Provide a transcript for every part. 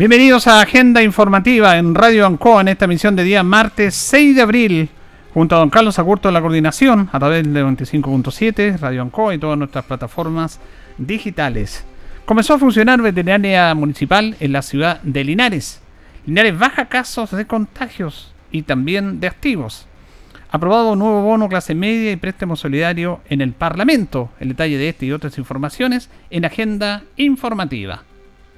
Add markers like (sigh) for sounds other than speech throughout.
Bienvenidos a Agenda Informativa en Radio Ancoa en esta emisión de día martes 6 de abril, junto a don Carlos Agurto de la coordinación a través de 95.7, Radio Ancoa y todas nuestras plataformas digitales. Comenzó a funcionar veterinaria municipal en la ciudad de Linares. Linares baja casos de contagios y también de activos. Aprobado nuevo bono clase media y préstamo solidario en el Parlamento. El detalle de este y otras informaciones en Agenda Informativa.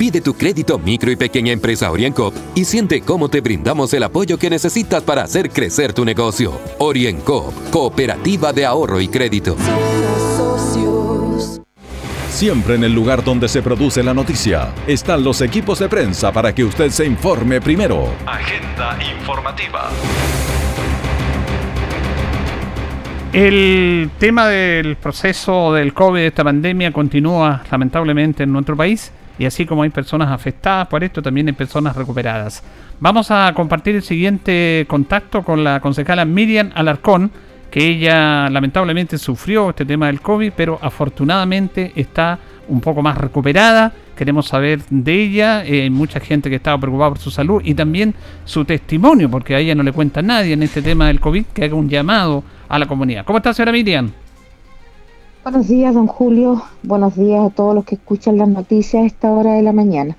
Pide tu crédito micro y pequeña empresa OrienCop y siente cómo te brindamos el apoyo que necesitas para hacer crecer tu negocio. OrienCop, Cooperativa de Ahorro y Crédito. Siempre en el lugar donde se produce la noticia están los equipos de prensa para que usted se informe primero. Agenda informativa. El tema del proceso del COVID, de esta pandemia, continúa lamentablemente en nuestro país y así como hay personas afectadas por esto, también hay personas recuperadas. Vamos a compartir el siguiente contacto con la concejala Miriam Alarcón, que ella lamentablemente sufrió este tema del COVID, pero afortunadamente está un poco más recuperada. Queremos saber de ella, eh, hay mucha gente que estaba preocupada por su salud y también su testimonio, porque a ella no le cuenta nadie en este tema del COVID, que haga un llamado a la comunidad. ¿Cómo está, señora Miriam? Buenos días, don Julio. Buenos días a todos los que escuchan las noticias a esta hora de la mañana.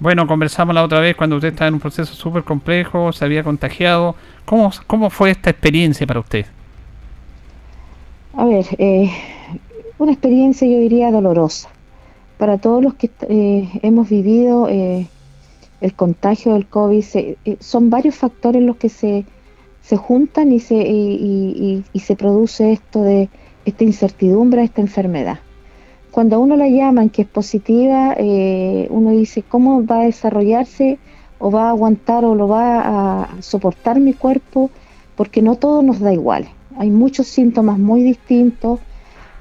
Bueno, conversamos la otra vez cuando usted estaba en un proceso súper complejo, se había contagiado. ¿Cómo, ¿Cómo fue esta experiencia para usted? A ver, eh, una experiencia yo diría dolorosa. Para todos los que eh, hemos vivido eh, el contagio del COVID, son varios factores los que se, se juntan y se, y se produce esto de esta incertidumbre esta enfermedad. Cuando a uno la llaman que es positiva, eh, uno dice, ¿cómo va a desarrollarse o va a aguantar o lo va a soportar mi cuerpo? Porque no todo nos da igual. Hay muchos síntomas muy distintos,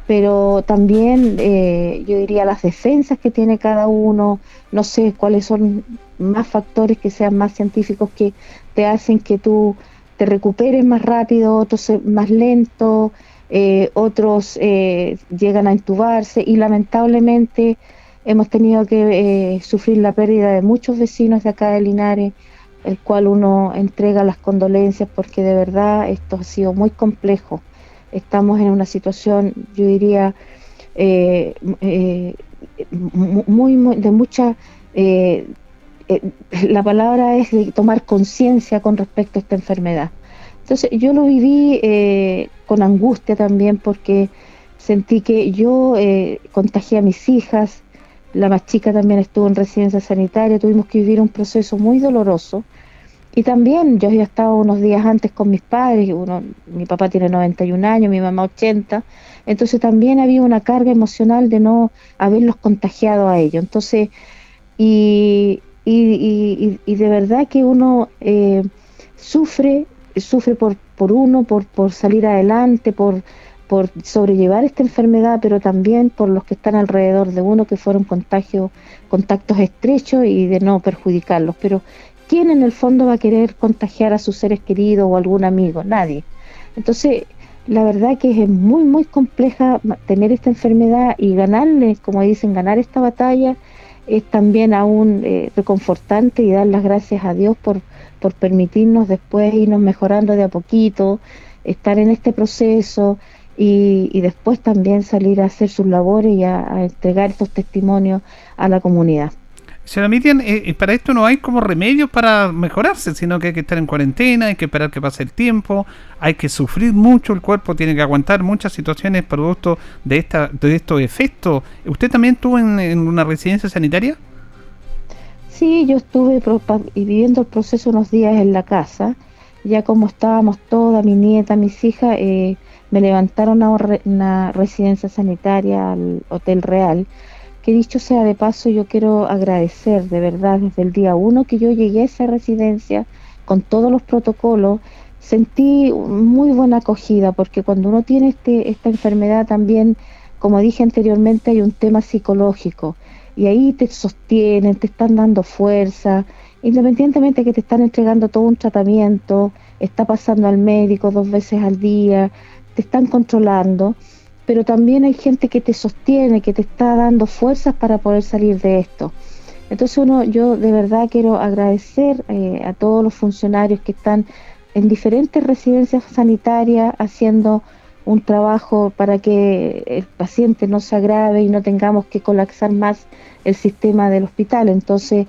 pero también eh, yo diría las defensas que tiene cada uno, no sé cuáles son más factores que sean más científicos que te hacen que tú te recuperes más rápido, otros más lento, eh, otros eh, llegan a intubarse y lamentablemente hemos tenido que eh, sufrir la pérdida de muchos vecinos de acá de Linares, el cual uno entrega las condolencias porque de verdad esto ha sido muy complejo. Estamos en una situación, yo diría, muy, muy, de mucha... la palabra es de tomar conciencia con respecto a esta enfermedad. Entonces yo lo viví eh, con angustia también porque sentí que yo eh, contagié a mis hijas, la más chica también estuvo en residencia sanitaria, tuvimos que vivir un proceso muy doloroso. Y también yo había estado unos días antes con mis padres, uno, mi papá tiene 91 años, mi mamá 80, entonces también había una carga emocional de no haberlos contagiado a ellos. Entonces, y, y, y, de verdad que uno eh, sufre sufre por, por uno, por, por salir adelante, por, por sobrellevar esta enfermedad, pero también por los que están alrededor de uno, que fueron contagios, contactos estrechos y de no perjudicarlos. Pero ¿quién en el fondo va a querer contagiar a sus seres queridos o algún amigo? Nadie. Entonces, la verdad que es muy, muy compleja tener esta enfermedad y ganarle, como dicen, ganar esta batalla es también aún eh, reconfortante y dar las gracias a Dios por, por permitirnos después irnos mejorando de a poquito, estar en este proceso y, después también salir a hacer sus labores y a, entregar estos testimonios a la comunidad. Señora Miriam, eh, para esto no hay como remedios para mejorarse, sino que hay que estar en cuarentena, hay que esperar que pase el tiempo, hay que sufrir mucho, el cuerpo tiene que aguantar muchas situaciones producto de, esta, de estos efectos. ¿Usted también estuvo en, una residencia sanitaria? Sí, yo estuve viviendo el proceso unos días en la casa, ya como estábamos toda, mi nieta, mis hijas, eh, me levantaron a una residencia sanitaria al Hotel Real que dicho sea de paso, yo quiero agradecer de verdad desde el día uno que yo llegué a esa residencia con todos los protocolos, sentí muy buena acogida porque cuando uno tiene este, esta enfermedad también, como dije anteriormente, hay un tema psicológico y ahí te sostienen, te están dando fuerza, independientemente que te están entregando todo un tratamiento, está pasando al médico dos veces al día, te están controlando pero también hay gente que te sostiene, que te está dando fuerzas para poder salir de esto. Entonces uno, yo de verdad quiero agradecer eh, a todos los funcionarios que están en diferentes residencias sanitarias haciendo un trabajo para que el paciente no se agrave y no tengamos que colapsar más el sistema del hospital. Entonces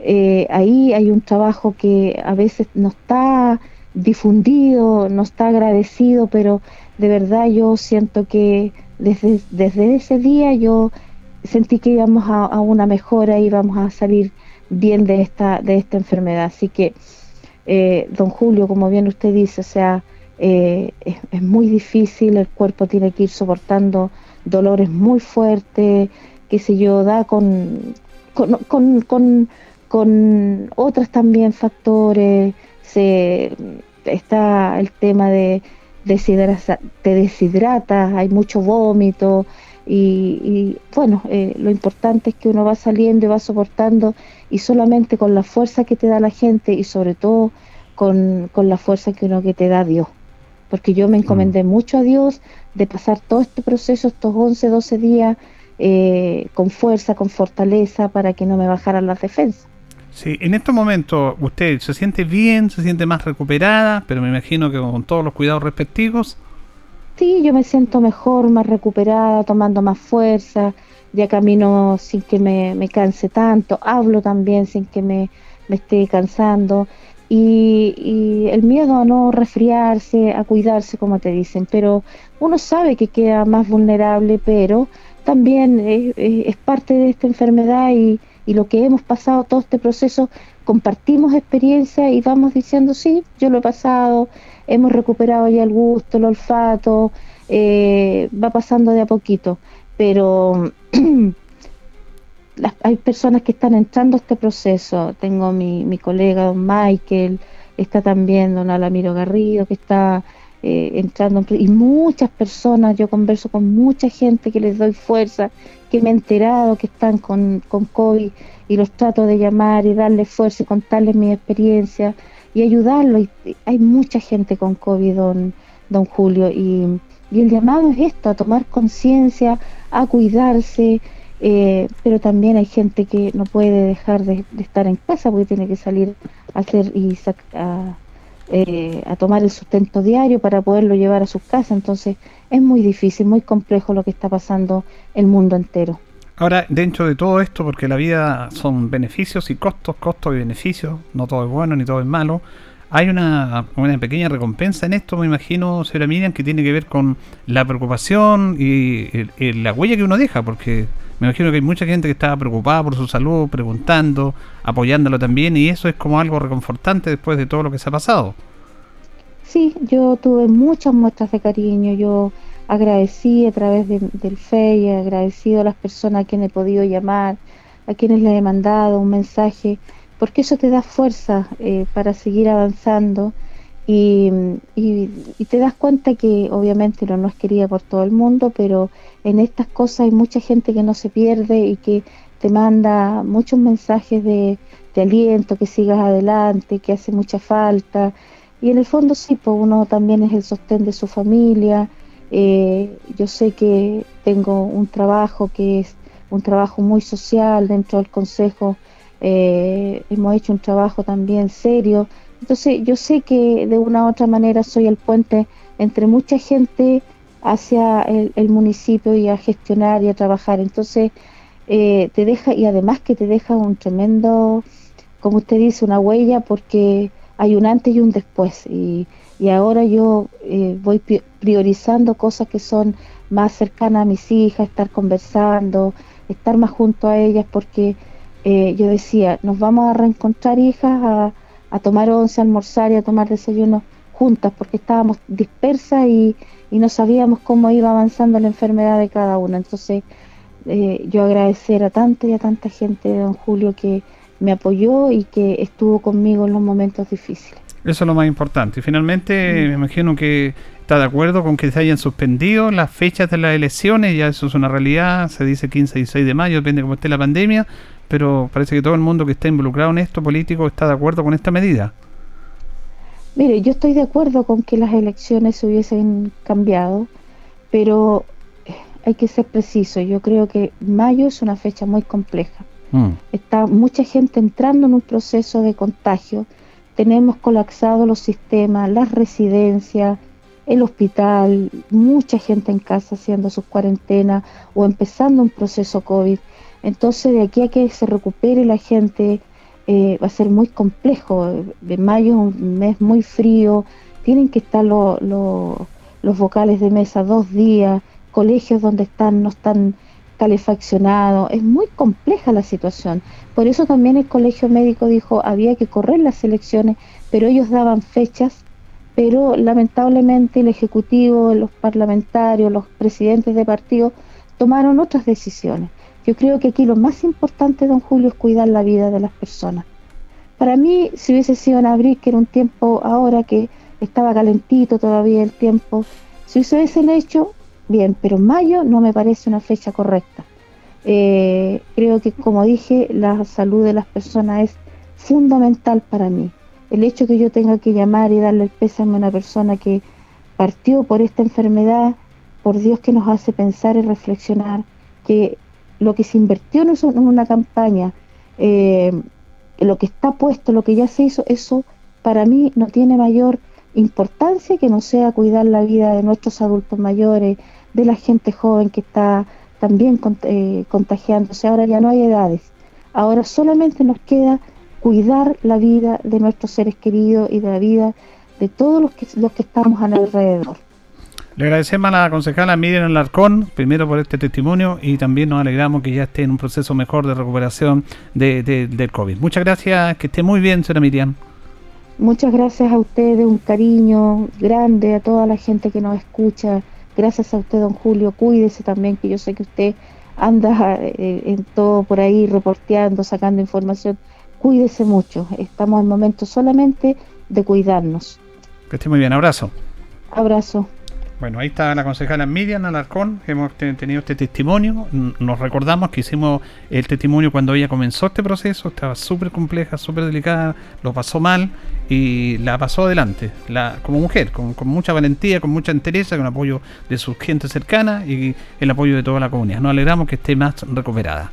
eh, ahí hay un trabajo que a veces no está difundido, no está agradecido, pero de verdad yo siento que desde, desde ese día yo sentí que íbamos a, una mejora y íbamos a salir bien de esta, de esta enfermedad. Así que, eh, don Julio, como bien usted dice, o sea, eh, es, muy difícil, el cuerpo tiene que ir soportando dolores muy fuertes, que se yo, da con, con, con, con otros también factores, se, está el tema de te deshidratas, hay mucho vómito y, bueno, eh, lo importante es que uno va saliendo y va soportando y solamente con la fuerza que te da la gente y sobre todo con, la fuerza que uno que te da Dios. Porque yo me encomendé mm. mucho a Dios de pasar todo este proceso, estos 11, 12 días, eh, con fuerza, con fortaleza, para que no me bajaran las defensas. Sí, en estos momentos usted se siente bien, se siente más recuperada, pero me imagino que con todos los cuidados respectivos. Sí, yo me siento mejor, más recuperada, tomando más fuerza, ya camino sin que me, canse tanto, hablo también sin que me, esté cansando. Y, y, el miedo a no resfriarse, a cuidarse, como te dicen, pero uno sabe que queda más vulnerable, pero también es parte de esta enfermedad y, y lo que hemos pasado todo este proceso, compartimos experiencia y vamos diciendo, sí, yo lo he pasado, hemos recuperado ya el gusto, el olfato, eh, va pasando de a poquito, pero (clears throat) hay personas que están entrando a este proceso, tengo mi, mi colega don Michael, está también don Alamiro Garrido, que está eh, entrando, y muchas personas, yo converso con mucha gente que les doy fuerza, que me he enterado que están con, con COVID y los trato de llamar y darles fuerza y contarles mi experiencia y ayudarlos. Y hay mucha gente con COVID, don, don Julio, y, el llamado es esto, a tomar conciencia, a cuidarse, eh, pero también hay gente que no puede dejar de, estar en casa porque tiene que salir a hacer y a, eh, a tomar el sustento diario para poderlo llevar a sus casas. Entonces es muy difícil, muy complejo lo que está pasando el mundo entero. Ahora, dentro de todo esto, porque la vida son beneficios y costos, costos y beneficios, no todo es bueno ni todo es malo, hay una, pequeña recompensa en esto, me imagino, señora Miriam, que tiene que ver con la preocupación y, la huella que uno deja, porque me imagino que hay mucha gente que estaba preocupada por su salud, preguntando, apoyándolo también, y eso es como algo reconfortante después de todo lo que se ha pasado. Sí, yo tuve muchas muestras de cariño, yo agradecí a través del FEI, agradecido a las personas a quienes he podido llamar, a quienes les he mandado un mensaje, porque eso te da fuerza eh, para seguir avanzando y, te das cuenta que obviamente no, no es querida por todo el mundo, pero en estas cosas hay mucha gente que no se pierde y que te manda muchos mensajes de, aliento, que sigas adelante, que hace mucha falta. Y en el fondo sí, pues uno también es el sostén de su familia, eh, yo sé que tengo un trabajo que es un trabajo muy social dentro del Consejo. Eh, hemos hecho un trabajo también serio. Entonces yo sé que de una u otra manera soy el puente entre mucha gente hacia el, municipio y a gestionar y a trabajar. Entonces eh, te deja, y además que te deja un tremendo, como usted dice, una huella porque hay un antes y un después. Y, y ahora yo eh, voy priorizando cosas que son más cercanas a mis hijas, estar conversando, estar más junto a ellas, porque eh, yo decía, nos vamos a reencontrar hijas, a, tomar once, a almorzar y a tomar desayuno juntas, porque estábamos dispersas y, y no sabíamos cómo iba avanzando la enfermedad de cada una. Entonces, eh, yo agradecer a tanta y a tanta gente de don Julio que me apoyó y que estuvo conmigo en los momentos difíciles. Eso es lo más importante. Y finalmente, me imagino que está de acuerdo con que se hayan suspendido las fechas de las elecciones, ya eso es una realidad, se dice 15 y 16 de mayo, depende de cómo esté la pandemia, pero parece que todo el mundo que está involucrado en esto político está de acuerdo con esta medida. Mire, yo estoy de acuerdo con que las elecciones se hubiesen cambiado, pero hay que ser preciso. Yo creo que mayo es una fecha muy compleja. Mm. Está mucha gente entrando en un proceso de contagio tenemos colapsados los sistemas, las residencias, el hospital, mucha gente en casa haciendo sus cuarentenas o empezando un proceso COVID. Entonces, de aquí a que se recupere la gente, eh, va a ser muy complejo. De mayo es un mes muy frío, tienen que estar los vocales de mesa dos días, colegios donde están no están calefaccionado, es muy compleja la situación. Por eso también el Colegio Médico dijo había que correr las elecciones, pero ellos daban fechas, pero lamentablemente el Ejecutivo, los parlamentarios, los presidentes de partidos tomaron otras decisiones. Yo creo que aquí lo más importante, don Julio, es cuidar la vida de las personas. Para mí, si hubiese sido en abril, que era un tiempo ahora que estaba calentito todavía el tiempo, si hubiese hecho, bien, pero mayo no me parece una fecha correcta. Eh, creo que, como dije, la salud de las personas es fundamental para mí. El hecho que yo tenga que llamar y darle el pésame a una persona que partió por esta enfermedad, por Dios que nos hace pensar y reflexionar que lo que se invirtió en, una campaña, eh, lo que está puesto, lo que ya se hizo, eso para mí no tiene mayor importancia que no sea cuidar la vida de nuestros adultos mayores, de la gente joven que está también eh, contagiándose. Ahora ya no hay edades. Ahora solamente nos queda cuidar la vida de nuestros seres queridos y de la vida de todos los que, los que estamos alrededor. Le agradecemos a la concejala Miriam Alarcón, primero por este testimonio y también nos alegramos que ya esté en un proceso mejor de recuperación de, del COVID. Muchas gracias, que esté muy bien, señora Miriam. Muchas gracias a ustedes, un cariño grande a toda la gente que nos escucha. Gracias a usted, don Julio. Cuídese también, que yo sé que usted anda eh, en todo por ahí reporteando, sacando información. Cuídese mucho. Estamos en momento solamente de cuidarnos. Que esté muy bien. Abrazo. Abrazo. Bueno, ahí está la concejala Miriam Alarcón, hemos tenido este testimonio, nos recordamos que hicimos el testimonio cuando ella comenzó este proceso, estaba súper compleja, súper delicada, lo pasó mal y la pasó adelante, la, como mujer, con, mucha valentía, con mucha entereza, con apoyo de sus gente cercana y el apoyo de toda la comunidad. Nos alegramos que esté más recuperada.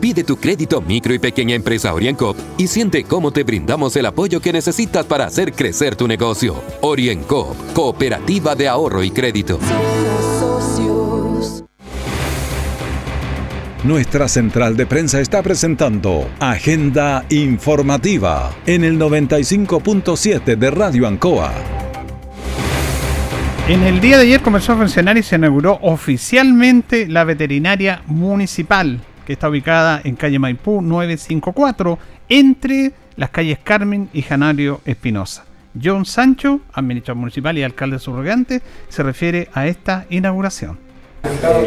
Pide tu crédito micro y pequeña empresa OrienCoop y siente cómo te brindamos el apoyo que necesitas para hacer crecer tu negocio. OrienCoop, cooperativa de ahorro y crédito. Nuestra central de prensa está presentando Agenda Informativa en el 95.7 de Radio Ancoa. En el día de ayer comenzó a funcionar y se inauguró oficialmente la veterinaria municipal que está ubicada en calle Maipú 954, entre las calles Carmen y Janario Espinosa. John Sancho, administrador municipal y alcalde subrogante, se refiere a esta inauguración.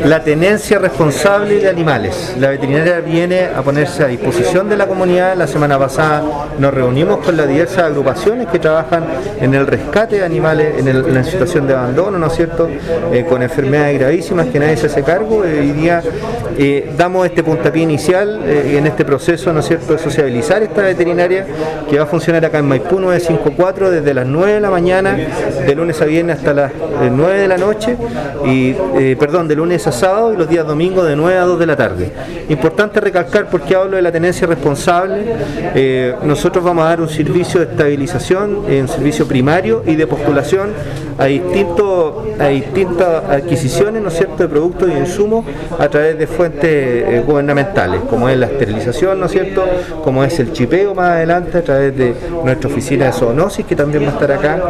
La tenencia responsable de animales. La veterinaria viene a ponerse a disposición de la comunidad. La semana pasada nos reunimos con las diversas agrupaciones que trabajan en el rescate de animales en, la situación de abandono, ¿no es cierto? Eh, con enfermedades gravísimas que nadie se hace cargo. Hoy día eh, damos este puntapié inicial eh, en este proceso, ¿no es cierto?, de sociabilizar esta veterinaria que va a funcionar acá en Maipú 954 desde las 9 de la mañana, de lunes a viernes hasta las 9 de la noche, y perdón, de lunes a sábado y los días domingos de 9 a 2 de la tarde. Importante recalcar porque hablo de la tenencia responsable. Eh, nosotros vamos a dar un servicio de estabilización, un servicio primario y de postulación a, distintos, a distintas adquisiciones ¿no es cierto? de productos y insumos a través de fuentes eh, gubernamentales, como es la esterilización, ¿no es cierto? como es el chipeo más adelante a través de nuestra oficina de zoonosis que también va a estar acá.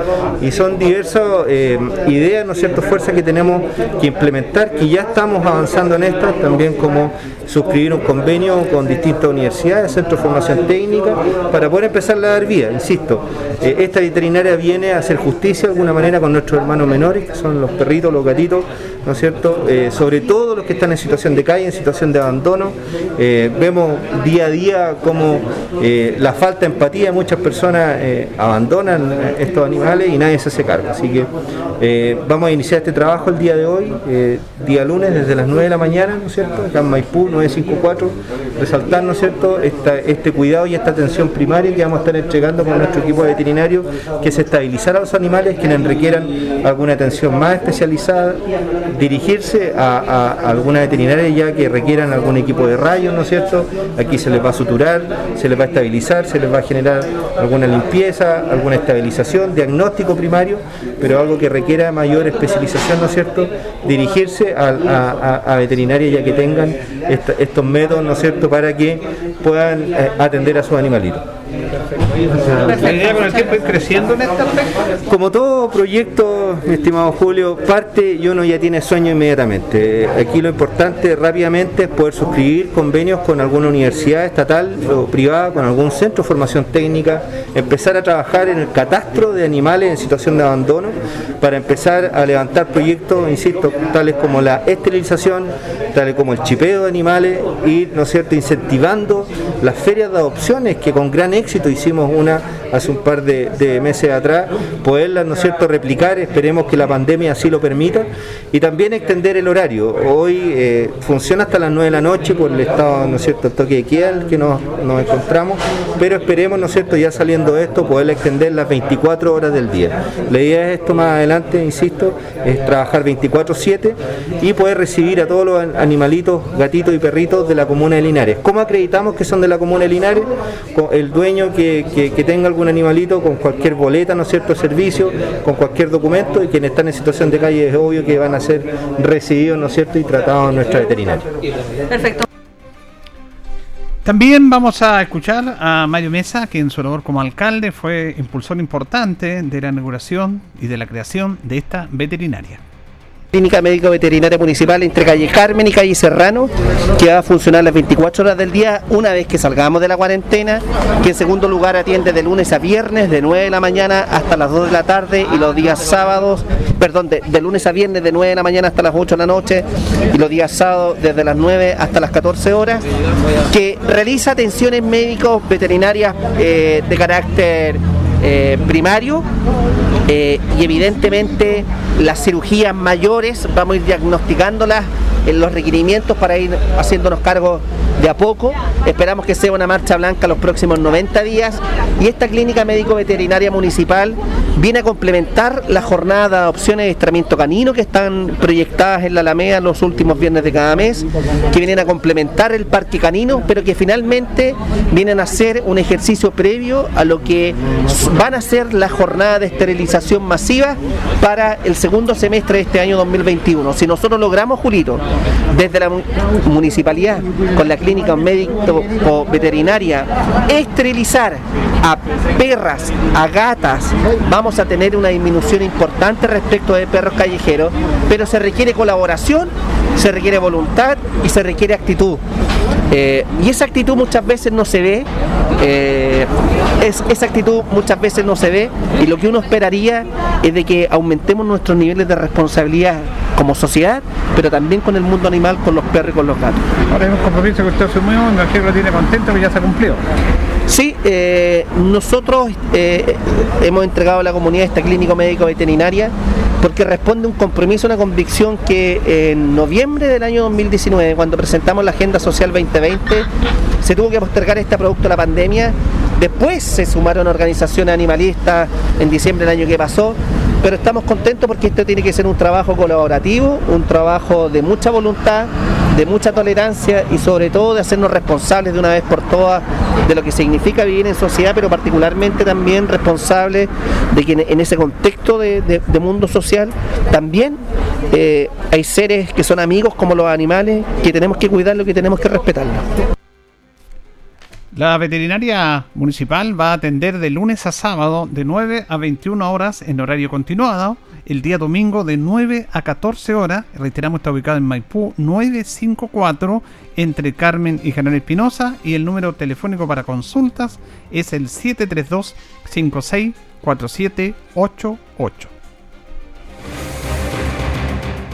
Y son diversas eh, ideas, ¿no es cierto?, fuerzas que tenemos que implementar, que ya estamos avanzando en estas, también como suscribir un convenio con distintas universidades, centros de formación técnica, para poder empezar a dar vía. Insisto, eh, esta veterinaria viene a hacer justicia de alguna manera con nuestros hermanos menores, que son los perritos, los gatitos, ¿no es cierto? Eh, sobre todo los que están en situación de calle, en situación de abandono. Eh, vemos día a día cómo la falta de empatía de muchas personas abandonan estos animales y nadie se hace cargo. Así que vamos a iniciar este trabajo el día de hoy, día lunes, desde las 9 de la mañana, ¿no es cierto? Acá en Maipú, 954, resaltar, ¿no es cierto?, este cuidado y esta atención primaria que vamos a estar entregando con nuestro equipo de veterinarios, que es estabilizar a los animales quienes requieran alguna atención más especializada, dirigirse a, alguna veterinaria ya que requieran algún equipo de rayos, ¿no es cierto? Aquí se les va a suturar, se les va a estabilizar, se les va a generar alguna limpieza, alguna estabilización, diagnóstico primario, pero algo que requiera mayor especialización, ¿no es cierto? Dirigirse a, a veterinarias ya que tengan estos métodos, ¿no es cierto?, para que puedan eh, atender a sus animalitos. ¿La idea con el tiempo creciendo en este aspecto? Como todo proyecto, mi estimado Julio, parte y uno ya tiene sueño inmediatamente. Aquí lo importante rápidamente es poder suscribir convenios con alguna universidad estatal o privada, con algún centro de formación técnica, empezar a trabajar en el catastro de animales en situación de abandono para empezar a levantar proyectos, insisto, tales como la esterilización, tales como el chipeo de animales y, ¿no es cierto?, incentivando las ferias de adopciones que con gran éxito hicimos una hace un par de, meses atrás, poderla, ¿no es cierto?, replicar, esperemos que la pandemia así lo permita, y también extender el horario. Hoy eh, funciona hasta las 9 de la noche por el estado, ¿no es cierto?, el toque de queda que nos, encontramos, pero esperemos, ¿no es cierto?, ya saliendo esto, poder extender las 24 horas del día. La idea es esto más adelante, insisto, es trabajar 24-7 y poder recibir a todos los animalitos, gatitos y perritos de la comuna de Linares. ¿Cómo acreditamos que son de la comuna de Linares? El dueño que, que tenga algún animalito con cualquier boleta, ¿no es cierto?, servicio, con cualquier documento y quienes están en situación de calle es obvio que van a ser recibidos, ¿no es cierto?, y tratados en nuestra veterinaria. Perfecto. También vamos a escuchar a Mario Mesa, que en su labor como alcalde fue impulsor importante de la inauguración y de la creación de esta veterinaria. Clínica Médico Veterinaria Municipal entre calle Carmen y calle Serrano, que va a funcionar las 24 horas del día una vez que salgamos de la cuarentena, que en segundo lugar atiende de lunes a viernes de 9 de la mañana hasta las 2 de la tarde y los días sábados, perdón, de, lunes a viernes de 9 de la mañana hasta las 8 de la noche y los días sábados desde las 9 hasta las 14 horas, que realiza atenciones médicos veterinarias eh, de carácter eh, primario eh, y evidentemente las cirugías mayores vamos a ir diagnosticándolas en los requerimientos para ir haciéndonos cargo de a poco. Esperamos que sea una marcha blanca los próximos 90 días y esta clínica médico-veterinaria municipal viene a complementar la jornada de adopciones de estramiento canino que están proyectadas en la Alameda los últimos viernes de cada mes, que vienen a complementar el parque canino, pero que finalmente vienen a hacer un ejercicio previo a lo que van a ser la jornada de esterilización masiva para el segundo semestre de este año 2021. Si nosotros logramos, Julito, desde la municipalidad, con la clínica médico veterinaria, esterilizar a perras, a gatas, vamos a tener una disminución importante respecto de perros callejeros, pero se requiere colaboración, se requiere voluntad y se requiere actitud. Eh, y esa actitud muchas veces no se ve eh, esa actitud muchas veces no se ve y lo que uno esperaría es de que aumentemos nuestros niveles de responsabilidad como sociedad, pero también con el mundo animal, con los perros y con los gatos. Ahora es un compromiso que usted asumió, que lo tiene contento que ya se cumplió. Sí, eh, nosotros eh, hemos entregado a la comunidad esta clínico médico veterinaria porque responde un compromiso, una convicción que en noviembre del año 2019, cuando presentamos la Agenda Social 2020, se tuvo que postergar este producto de la pandemia. Después se sumaron organizaciones animalistas en diciembre del año que pasó, pero estamos contentos porque esto tiene que ser un trabajo colaborativo, un trabajo de mucha voluntad, de mucha tolerancia y sobre todo de hacernos responsables de una vez por todas de lo que significa vivir en sociedad, pero particularmente también responsables de que en ese contexto de, mundo social también eh, hay seres que son amigos como los animales, que tenemos que cuidarlos, que tenemos que respetarlos. La veterinaria municipal va a atender de lunes a sábado de 9 a 21 horas en horario continuado, el día domingo de 9 a 14 horas, reiteramos está ubicado en Maipú 954 entre Carmen y General Espinosa y el número telefónico para consultas es el 732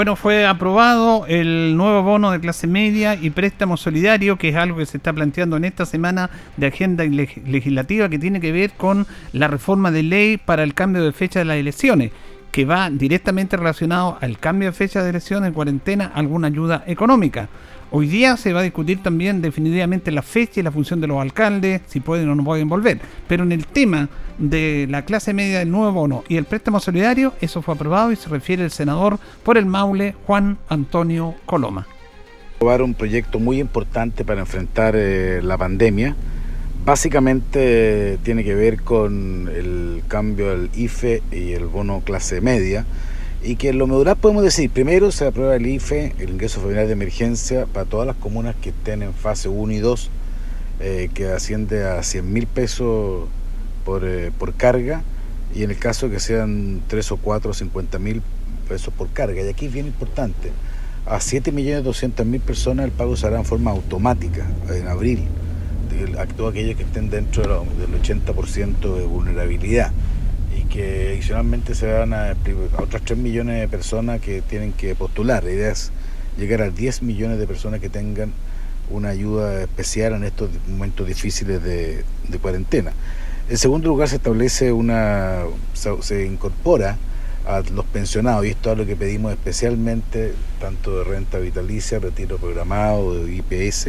Bueno, fue aprobado el nuevo bono de clase media y préstamo solidario, que es algo que se está planteando en esta semana de agenda legislativa que tiene que ver con la reforma de ley para el cambio de fecha de las elecciones, que va directamente relacionado al cambio de fecha de elecciones en cuarentena, alguna ayuda económica. Hoy día se va a discutir también definitivamente la fecha y la función de los alcaldes, si pueden o no pueden volver. Pero en el tema de la clase media del nuevo bono y el préstamo solidario, eso fue aprobado y se refiere el senador por el Maule, Juan Antonio Coloma. Aprobar un proyecto muy importante para enfrentar eh, la pandemia. Básicamente tiene que ver con el cambio del IFE y el bono clase media. Y que en lo medular podemos decir, primero se aprueba el IFE, el ingreso familiar de emergencia, para todas las comunas que estén en fase 1 y 2, eh, que asciende a 100 mil pesos por, eh, por carga, y en el caso que sean 3 o 4 o 50 mil pesos por carga. Y aquí es bien importante, a 7.200.000 personas el pago se hará en forma automática en abril, a todos aquellos que estén dentro del 80% de vulnerabilidad que adicionalmente se van a, otras 3 millones de personas que tienen que postular. La idea es llegar a 10 millones de personas que tengan una ayuda especial en estos momentos difíciles de, cuarentena. En segundo lugar, se establece una, se, incorpora a los pensionados, y esto es lo que pedimos especialmente, tanto de renta vitalicia, retiro programado, de IPS,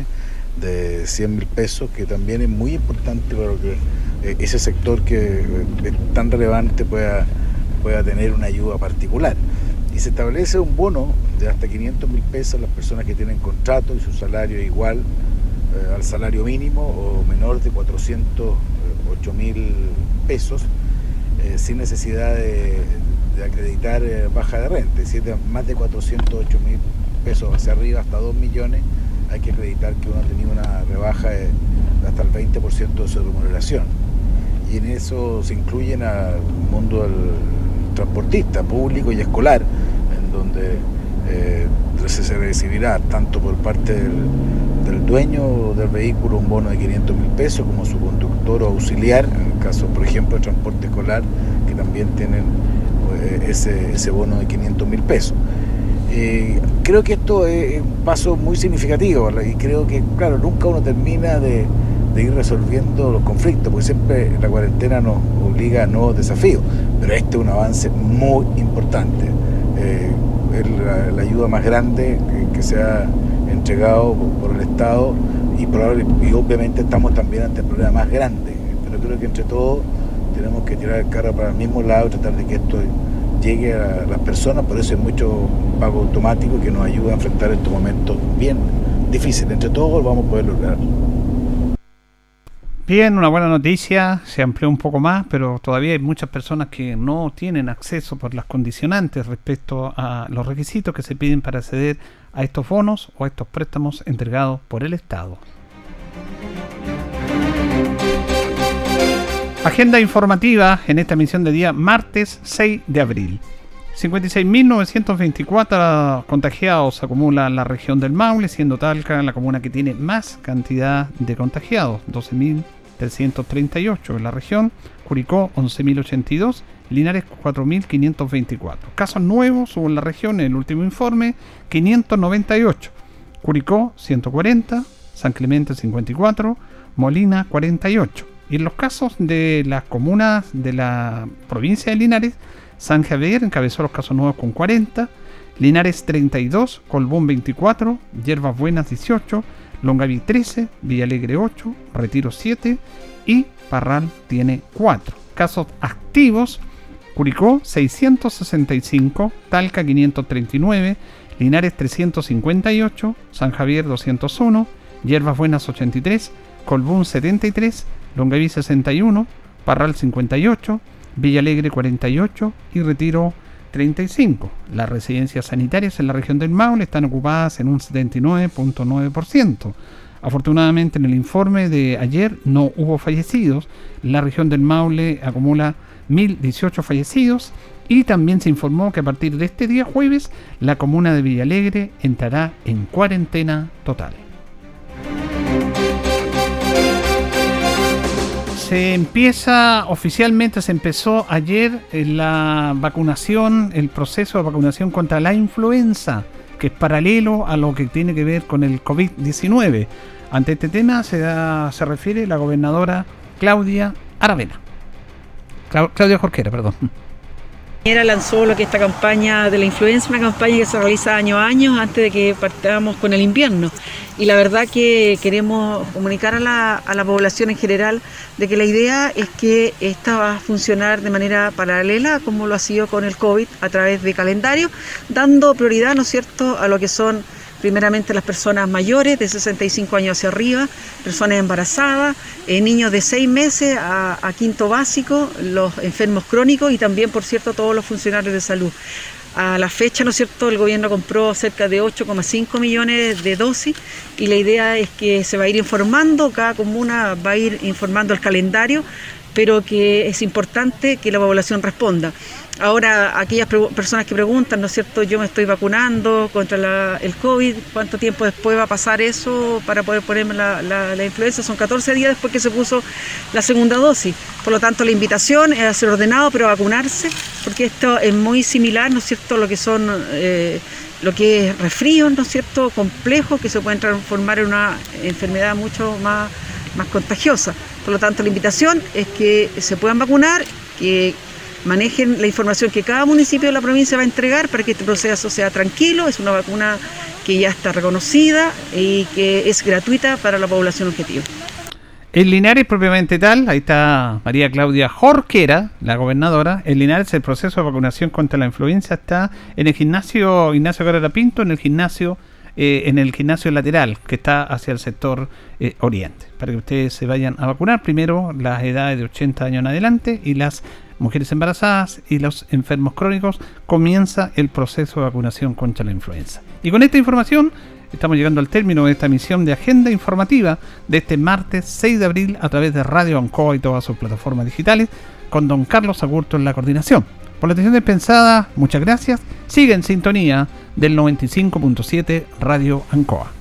de 100 mil pesos, que también es muy importante para que eh, ese sector que eh, es tan relevante pueda, pueda tener una ayuda particular. Y se establece un bono de hasta 500 mil pesos a las personas que tienen contrato y su salario es igual eh, al salario mínimo o menor de 408 mil pesos, sin necesidad de, acreditar baja de renta. Es decir, más de 408 mil pesos hacia arriba, hasta 2 millones, hay que acreditar que uno ha tenido una rebaja de hasta el 20% de su remuneración y en eso se incluyen al mundo del transportista público y escolar, en donde eh, se recibirá tanto por parte del, dueño del vehículo un bono de 500 mil pesos como su conductor o auxiliar, en el caso por ejemplo de transporte escolar, que también tienen eh, ese, ese, bono de 500 mil pesos. Eh, creo que esto es un paso muy significativo y creo que, claro, nunca uno termina de, ir resolviendo los conflictos, porque siempre la cuarentena nos obliga a nuevos desafíos, pero este es un avance muy importante. Eh, es la, ayuda más grande que, se ha entregado por el Estado y, y obviamente estamos también ante el problema más grande. Pero creo que entre todos tenemos que tirar el carro para el mismo lado y tratar de que esto llegue a las personas, por eso hay mucho pago automático que nos ayuda a enfrentar estos momentos bien difíciles. Entre todos vamos a poder lograr. Bien, una buena noticia, se amplió un poco más, pero todavía hay muchas personas que no tienen acceso por las condicionantes respecto a los requisitos que se piden para acceder a estos bonos o a estos préstamos entregados por el Estado. Agenda informativa en esta emisión de día martes 6 de abril. 56.924 contagiados acumula la región del Maule, siendo Talca la comuna que tiene más cantidad de contagiados, 12.338 en la región, Curicó 11.082, Linares 4.524. Casos nuevos hubo en la región en el último informe, 598, Curicó 140, San Clemente 54, Molina 48. Y en los casos de las comunas de la provincia de Linares, San Javier encabezó los casos nuevos con 40, Linares 32, Colbún 24, Hierbas Buenas 18, Longaví 13, Villalegre 8, Retiro 7 y Parral tiene 4. Casos activos, Curicó 665, Talca 539, Linares 358, San Javier 201, Hierbas Buenas 83, Colbún 73, Longaví 61, Parral 58, Villalegre 48 y Retiro 35. Las residencias sanitarias en la región del Maule están ocupadas en un 79.9%. Afortunadamente en el informe de ayer no hubo fallecidos. La región del Maule acumula 1.018 fallecidos y también se informó que a partir de este día jueves la comuna de Villalegre entrará en cuarentena total. Se empieza oficialmente, se empezó ayer eh, la vacunación, el proceso de vacunación contra la influenza, que es paralelo a lo que tiene que ver con el COVID-19. Ante este tema se, se refiere la gobernadora Claudia Aravena. Claudia Jorquera, perdón. Lanzó lo que esta campaña de la influenza, una campaña que se realiza año a año antes de que partamos con el invierno. Y la verdad que queremos comunicar a la, a la población en general de que la idea es que esta va a funcionar de manera paralela como lo ha sido con el COVID a través de calendario, dando prioridad, ¿no es cierto?, a lo que son primeramente las personas mayores de 65 años hacia arriba, personas embarazadas, eh, niños de 6 meses a, quinto básico, los enfermos crónicos y también, por cierto, todos los funcionarios de salud. A la fecha, ¿no es cierto?, el gobierno compró cerca de 8,5 millones de dosis y la idea es que se va a ir informando, cada comuna va a ir informando el calendario, pero que es importante que la población responda. Ahora, aquellas personas que preguntan, ¿no es cierto? Yo me estoy vacunando contra el COVID, ¿cuánto tiempo después va a pasar eso para poder ponerme la, influenza? Son 14 días después que se puso la segunda dosis. Por lo tanto, la invitación es a ser ordenado, pero a vacunarse, porque esto es muy similar, ¿no es cierto?, lo que son. Eh, lo que es resfríos, ¿no es cierto?, complejos que se pueden transformar en una enfermedad mucho más, más contagiosa. Por lo tanto, la invitación es que se puedan vacunar, que manejen la información que cada municipio de la provincia va a entregar para que este proceso sea tranquilo. Es una vacuna que ya está reconocida y que es gratuita para la población objetivo. En Linares propiamente tal, ahí está María Claudia Jorquera, la gobernadora. En Linares el proceso de vacunación contra la influenza está en el gimnasio Ignacio Carrera Pinto, en el gimnasio eh, en el gimnasio lateral que está hacia el sector eh, oriente. Para que ustedes se vayan a vacunar primero las edades de 80 años en adelante y las mujeres embarazadas y los enfermos crónicos, comienza el proceso de vacunación contra la influenza. Y con esta información estamos llegando al término de esta emisión de agenda informativa de este martes 6 de abril a través de Radio Ancoa y todas sus plataformas digitales con don Carlos Agurto en la coordinación. Por la atención dispensada, muchas gracias. Sigue en sintonía del 95.7 Radio Ancoa.